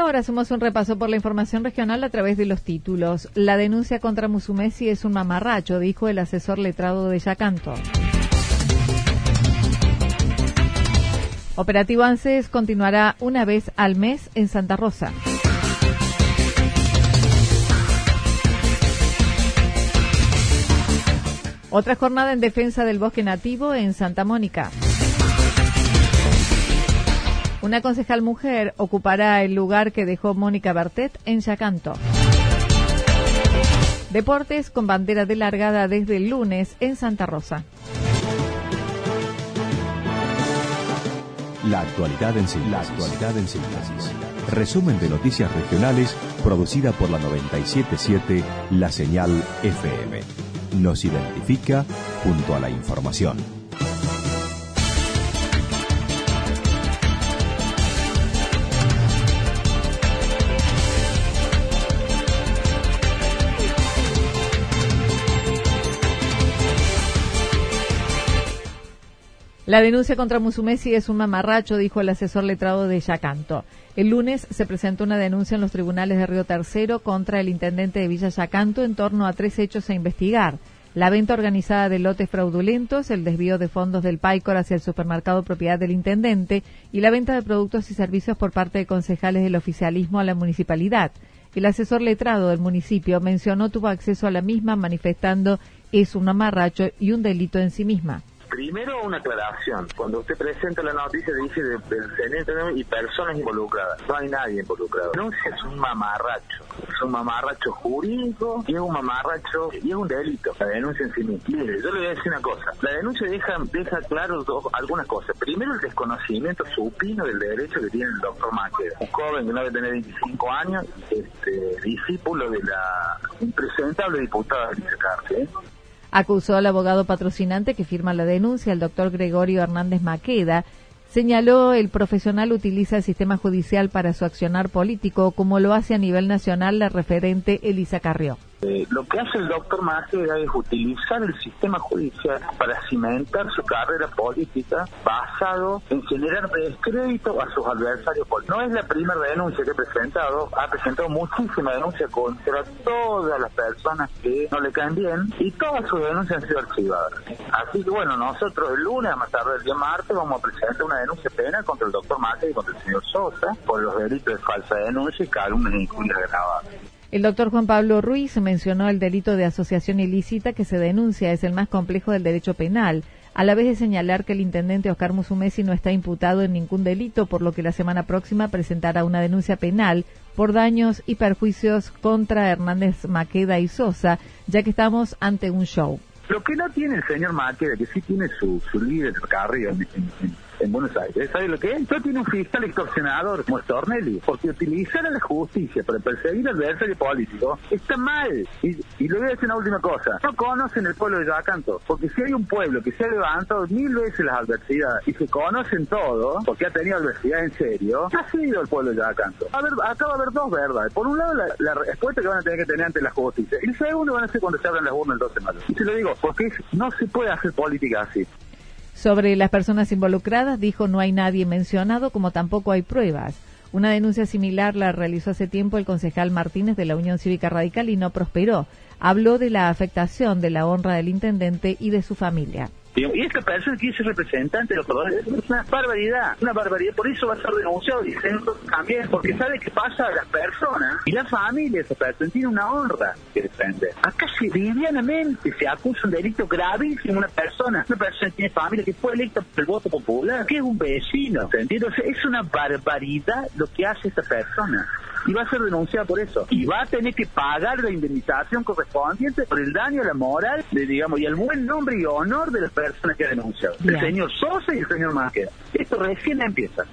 Ahora hacemos un repaso por la información regional a través de los títulos. La denuncia contra Musumesi es un mamarracho, dijo el asesor letrado de Yacanto. Operativo ANSES continuará una vez al mes en Santa Rosa. Otra jornada en defensa del bosque nativo en Santa Mónica. Una concejal mujer ocupará el lugar que dejó Mónica Bartet en Yacanto. Deportes con bandera de largada desde el lunes en Santa Rosa. La actualidad en síntesis. Resumen de noticias regionales producida por la 977 La Señal FM. Nos identifica junto a la información. La denuncia contra Musumesi es un mamarracho, dijo el asesor letrado de Yacanto. El lunes se presentó una denuncia en los tribunales de Río Tercero contra el intendente de Villa Yacanto en torno a tres hechos a investigar. La venta organizada de lotes fraudulentos, el desvío de fondos del PAICOR hacia el supermercado propiedad del intendente y la venta de productos y servicios por parte de concejales del oficialismo a la municipalidad. El asesor letrado del municipio mencionó tuvo acceso a la misma manifestando es un mamarracho y un delito en sí misma. Primero, una aclaración. Cuando usted presenta la noticia, dice del de, y personas involucradas. No hay nadie involucrado. No es un mamarracho. Es un mamarracho jurídico y es un mamarracho y es un delito. La denuncia en sí misma. Yo le voy a decir una cosa. La denuncia deja, deja claro algunas cosas. Primero, el desconocimiento supino del derecho que tiene el doctor Maqueda. Un joven que no debe tener 25 años, este, discípulo de la impresentable diputada Alicia Cárcel acusó al abogado patrocinante que firma la denuncia, el doctor Gregorio Hernández Maqueda, Señaló el profesional utiliza el sistema judicial para su accionar político, como lo hace a nivel nacional la referente Elisa Carrió. Eh, lo que hace el doctor Maceda es utilizar el sistema judicial para cimentar su carrera política basado en generar descrédito a sus adversarios políticos. No es la primera denuncia que ha presentado, ha presentado muchísimas denuncias contra todas las personas que no le caen bien y todas sus denuncias han sido archivadas. Así que bueno, nosotros el lunes, más tarde el día martes, vamos a presentar una denuncia penal contra el doctor Maceda y contra el señor Sosa por los delitos de falsa denuncia y calumnia y injuria grabada. El doctor Juan Pablo Ruiz mencionó el delito de asociación ilícita que se denuncia es el más complejo del derecho penal, a la vez de señalar que el intendente Oscar Musumesi no está imputado en ningún delito, por lo que la semana próxima presentará una denuncia penal por daños y perjuicios contra Hernández Maqueda y Sosa, ya que estamos ante un show. Lo que no tiene el señor Maqueda, que sí tiene su, líder Carrillo en Buenos Aires. ¿Sabe lo que es? Yo tiene un fiscal extorsionador como Stornelli, porque utilizar a la justicia para perseguir al adversario político está mal. Y, y le voy a decir una última cosa. No conocen el pueblo de Yacanto, porque si hay un pueblo que se ha levantado mil veces las adversidades y se conocen todo, porque ha tenido adversidad en serio, ha sido el pueblo de Yacanto. A ver, acá va haber dos verdades. Por un lado, la, respuesta que van a tener que tener ante la justicia. Y el segundo van a ser cuando se abran las urnas el 12 de mayo. Y se lo digo, porque no se puede hacer política así. Sobre las personas involucradas, dijo no hay nadie mencionado como tampoco hay pruebas. Una denuncia similar la realizó hace tiempo el concejal Martínez de la Unión Cívica Radical y no prosperó. Habló de la afectación de la honra del intendente y de su familia. Y esta persona que es representante de los es una barbaridad, una barbaridad. Por eso va a ser denunciado y también, porque sabe que pasa a las personas y la familia de esa persona tiene una honra que defender. Acá se livianamente se acusa un delito gravísimo una persona, una persona que tiene familia que fue electa por el voto popular, que es un vecino, ¿entiendes? es una barbaridad lo que hace esta persona y va a ser denunciada por eso. Y va a tener que pagar la indemnización correspondiente por el daño a la moral, de, digamos, y al buen nombre y honor de las personas que ha denunciado. El señor Sosa y el señor Másqueda. Esto recién empieza.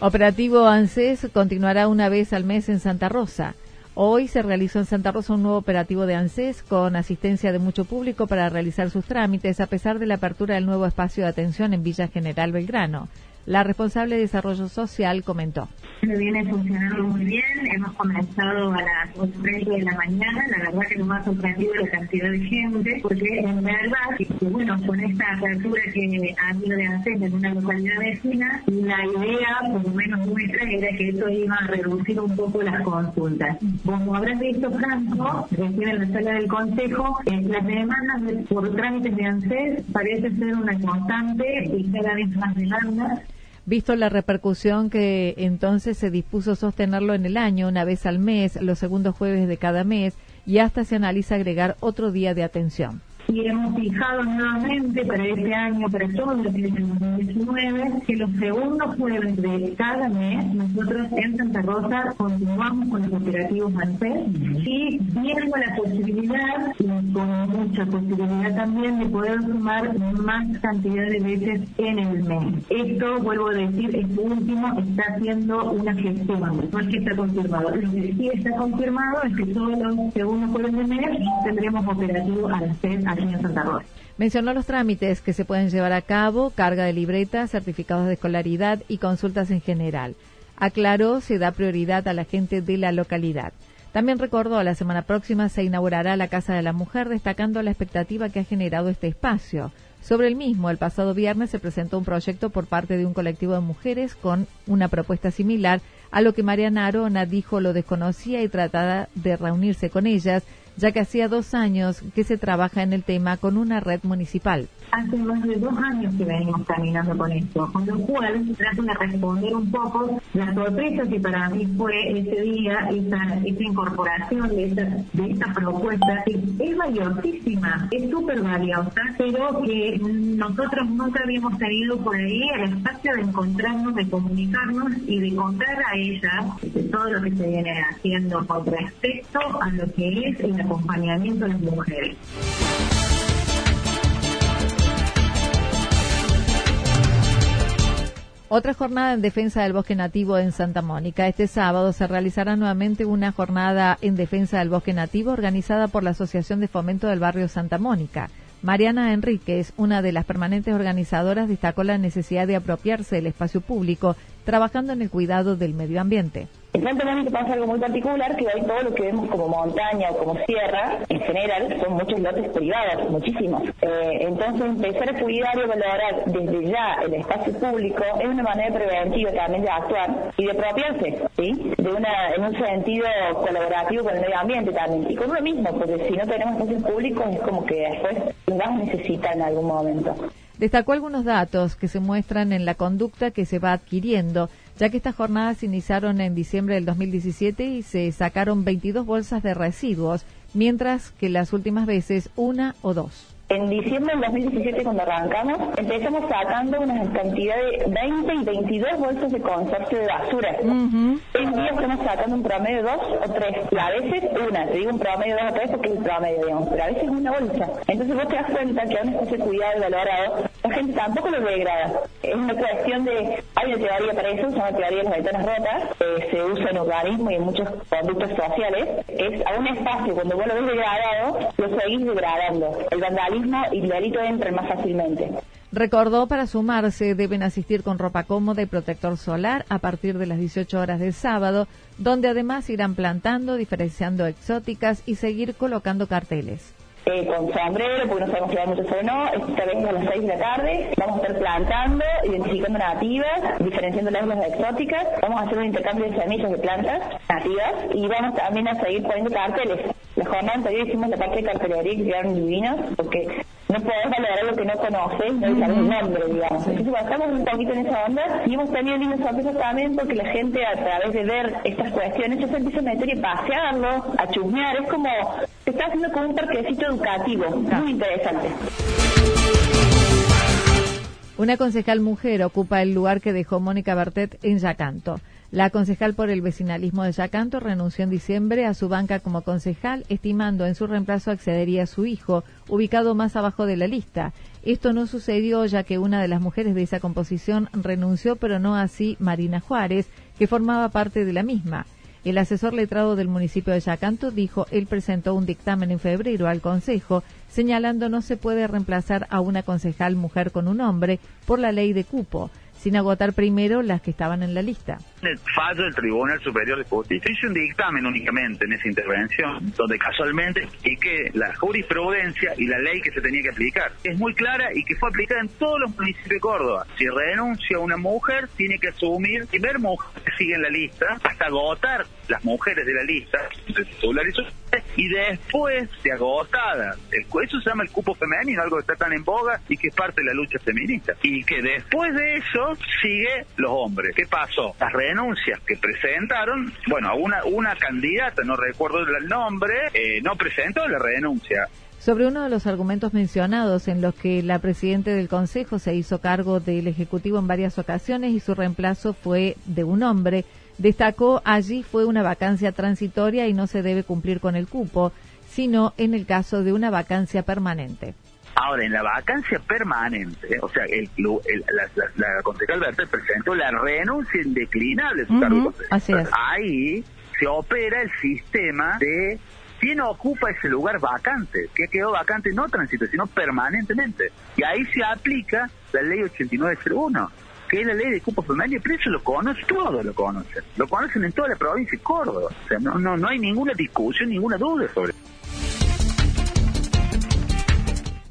Operativo ANSES continuará una vez al mes en Santa Rosa. Hoy se realizó en Santa Rosa un nuevo operativo de ANSES con asistencia de mucho público para realizar sus trámites a pesar de la apertura del nuevo espacio de atención en Villa General Belgrano. La responsable de Desarrollo Social comentó. Viene funcionando muy bien, hemos comenzado a las 8.30 de la mañana, la verdad que nos ha sorprendido la cantidad de gente, porque en verdad, bueno, con esta apertura que ha habido de hacer en una localidad vecina, la idea, por lo menos nuestra, era que esto iba a reducir un poco las consultas. Como habrás visto, Franco, recién en la sala del Consejo, eh, las demandas por trámites de ANSES parece ser una constante y cada vez más demanda visto la repercusión que entonces se dispuso sostenerlo en el año, una vez al mes, los segundos jueves de cada mes, y hasta se analiza agregar otro día de atención. Y hemos fijado nuevamente para este año, para todo el 2019, que los segundos jueves de cada mes nosotros en Santa Rosa continuamos con los operativos ANSES y viendo la posibilidad, con mucha posibilidad también, de poder sumar más cantidad de veces en el mes. Esto, vuelvo a decir, este último está haciendo una gestión, no es que está confirmado. Lo que sí está confirmado es que todos los segundos jueves de mes tendremos operativo ANSES Mencionó los trámites que se pueden llevar a cabo, carga de libretas, certificados de escolaridad y consultas en general. Aclaró se da prioridad a la gente de la localidad. También recordó, la semana próxima se inaugurará la Casa de la Mujer, destacando la expectativa que ha generado este espacio. Sobre el mismo, el pasado viernes se presentó un proyecto por parte de un colectivo de mujeres con una propuesta similar a lo que Mariana Arona dijo lo desconocía y trataba de reunirse con ellas ya que hacía dos años que se trabaja en el tema con una red municipal. Hace más de dos años que venimos caminando con esto, con lo cual trato de responder un poco la sorpresa que para mí fue ese día, esa, esa incorporación de esta, de esta propuesta, que es valiosísima, es súper valiosa, pero que nosotros nunca habíamos tenido por ahí el espacio de encontrarnos, de comunicarnos y de contar a ella todo lo que se viene haciendo con respecto a lo que es el acompañamiento a las mujeres. Otra jornada en defensa del bosque nativo en Santa Mónica. Este sábado se realizará nuevamente una jornada en defensa del bosque nativo organizada por la Asociación de Fomento del Barrio Santa Mónica. Mariana Enríquez, una de las permanentes organizadoras, destacó la necesidad de apropiarse del espacio público, trabajando en el cuidado del medio ambiente. En Santa Mónica pasa algo muy particular, que hoy todo lo que vemos como montaña o como sierra, en general, son muchos lotes privados, muchísimos. Eh, entonces, empezar a cuidar y valorar desde ya el espacio público es una manera preventiva también de actuar y de apropiarse, ¿sí? De una, en un sentido colaborativo con el medio ambiente también. Y con lo mismo, porque si no tenemos espacios públicos es como que después vamos a necesitar en algún momento. Destacó algunos datos que se muestran en la conducta que se va adquiriendo, ya que estas jornadas se iniciaron en diciembre del 2017 y se sacaron 22 bolsas de residuos, mientras que las últimas veces una o dos. En diciembre del 2017, cuando arrancamos, empezamos sacando una cantidad de 20 y 22 bolsas de consorcio de basura. En día estamos sacando un promedio de dos o tres, y a veces una, te digo un promedio de dos o tres porque es el promedio, digamos, pero a veces una bolsa. Entonces vos te das cuenta que aún está ese cuidado y valorado, la gente tampoco lo degrada. Es una cuestión de, hay una teoría para eso, se llama teoría de las ventanas rotas, eh, se usa en organismos y en muchos conductos sociales. Es a un espacio, cuando vos lo ves degradado, lo seguís degradando. El vandalismo y el delito entran más fácilmente. Recordó para sumarse deben asistir con ropa cómoda y protector solar a partir de las 18 horas del sábado, donde además irán plantando, diferenciando exóticas y seguir colocando carteles. Eh, con sombrero, porque no sabemos si va mucho sol o no. Esta vez a las 6 de la tarde. Vamos a estar plantando, identificando nativas, diferenciando las exóticas. Vamos a hacer un intercambio de semillas de plantas nativas y vamos también a seguir poniendo carteles. La jornada anterior hicimos la parte de cartelería que quedaron divinos, porque no podemos valorar lo que no conoces, no usar el nombre, digamos. Entonces basamos un poquito en esa onda y hemos tenido lindas sorpresas también porque la gente a través de ver estas cuestiones ya se empieza a meter y pasearlo, a chusmear, es como, se está haciendo como un parquecito educativo, muy interesante. Una concejal mujer ocupa el lugar que dejó Mónica Bertet en Yacanto. La concejal por el vecinalismo de Yacanto renunció en diciembre a su banca como concejal, estimando en su reemplazo accedería a su hijo, ubicado más abajo de la lista. Esto no sucedió ya que una de las mujeres de esa composición renunció, pero no así Marina Juárez, que formaba parte de la misma. El asesor letrado del municipio de Yacanto dijo él presentó un dictamen en febrero al Consejo señalando no se puede reemplazar a una concejal mujer con un hombre por la ley de cupo sin agotar primero las que estaban en la lista. El fallo del Tribunal Superior de Justicia hizo un dictamen únicamente en esa intervención, donde casualmente que la jurisprudencia y la ley que se tenía que aplicar es muy clara y que fue aplicada en todos los municipios de Córdoba. Si renuncia una mujer, tiene que asumir primer mujer que sigue en la lista hasta agotar las mujeres de la lista, y después de agotada, eso se llama el cupo femenino, algo que está tan en boga y que es parte de la lucha feminista. Y que después de eso sigue los hombres. ¿Qué pasó? Las renuncias que presentaron, bueno, una, una candidata, no recuerdo el nombre, eh, no presentó la renuncia. Sobre uno de los argumentos mencionados en los que la presidenta del Consejo se hizo cargo del Ejecutivo en varias ocasiones y su reemplazo fue de un hombre, destacó allí fue una vacancia transitoria y no se debe cumplir con el cupo, sino en el caso de una vacancia permanente. Ahora, en la vacancia permanente, o sea, el, la, la, concejal presentó la renuncia indeclinable de su cargo. Ahí se opera el sistema de quién ocupa ese lugar vacante, que quedó vacante no transitorio, sino permanentemente. Y ahí se aplica la ley 8901 que es la ley de cupo femenino, pero eso lo conocen, todos lo conocen, lo conocen en toda la provincia de Córdoba, o sea, no, no, no hay ninguna discusión, ninguna duda sobre eso.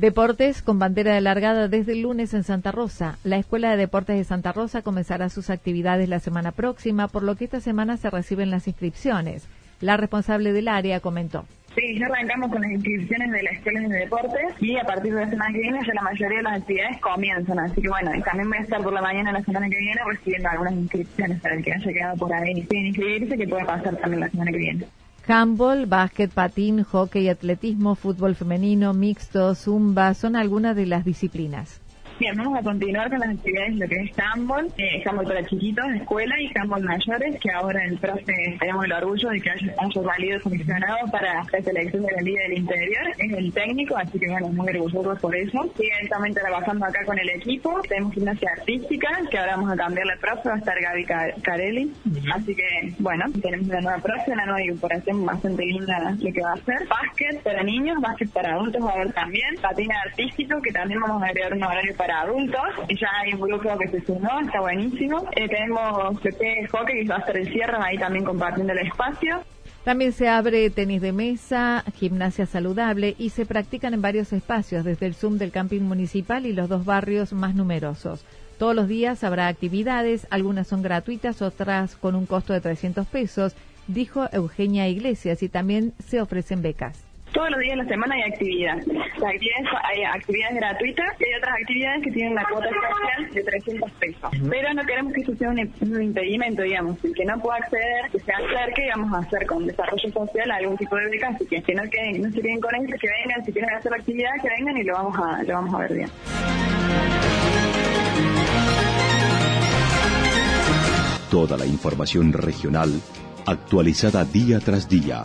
Deportes con bandera de largada desde el lunes en Santa Rosa. La Escuela de Deportes de Santa Rosa comenzará sus actividades la semana próxima, por lo que esta semana se reciben las inscripciones. La responsable del área comentó. Sí, ya arrancamos con las inscripciones de la Escuela de Deportes y a partir de la semana que viene ya la mayoría de las actividades comienzan. Así que bueno, también voy a estar por la mañana la semana que viene recibiendo algunas inscripciones para el que haya quedado por ahí sin inscribirse, que puede pasar también la semana que viene handball, básquet, patín, hockey, atletismo, fútbol femenino, mixto, zumba, son algunas de las disciplinas. Bien, vamos a continuar con las actividades de lo que es handball, eh, handball para chiquitos de escuela y handball mayores, que ahora el profe tenemos el orgullo de que haya, haya salido seleccionado para la selección de la Liga del Interior. Es el técnico, así que bueno, muy orgullosos por eso. Siguen también trabajando acá con el equipo. Tenemos gimnasia artística, que ahora vamos a cambiarle profe, va a estar Gaby Carelli. Así que bueno, tenemos una nueva profe, una nueva incorporación bastante linda lo que va a ser. Básquet para niños, básquet para adultos va a haber también. Patina artístico, que también vamos a agregar un horario para adultos. Ya hay un grupo que se sumó, está buenísimo. Eh, tenemos PP Hockey, que va a estar el cierre, ahí también compartiendo el espacio. También se abre tenis de mesa, gimnasia saludable y se practican en varios espacios, desde el Zoom del camping municipal y los dos barrios más numerosos. Todos los días habrá actividades, algunas son gratuitas, otras con un costo de 300 pesos, dijo Eugenia Iglesias, y también se ofrecen becas. Todos los días de la semana hay actividad. hay actividades gratuitas y hay otras actividades que tienen la cuota especial de 300 pesos. Pero no queremos que eso sea un, impedimento, digamos. El que no pueda acceder, que se acerque y vamos a hacer con desarrollo social algún tipo de beca. Así que, que no, queden, no se queden con eso, que vengan, si quieren hacer la actividad, que vengan y lo vamos a, lo vamos a ver bien. Toda la información regional actualizada día tras día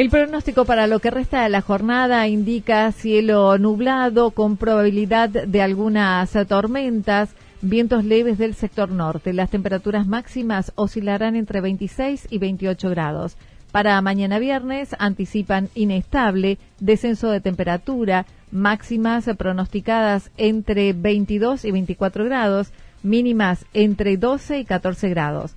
El pronóstico para lo que resta de la jornada indica cielo nublado con probabilidad de algunas tormentas, vientos leves del sector norte. Las temperaturas máximas oscilarán entre 26 y 28 grados. Para mañana viernes anticipan inestable, descenso de temperatura, máximas pronosticadas entre 22 y 24 grados, mínimas entre 12 y 14 grados.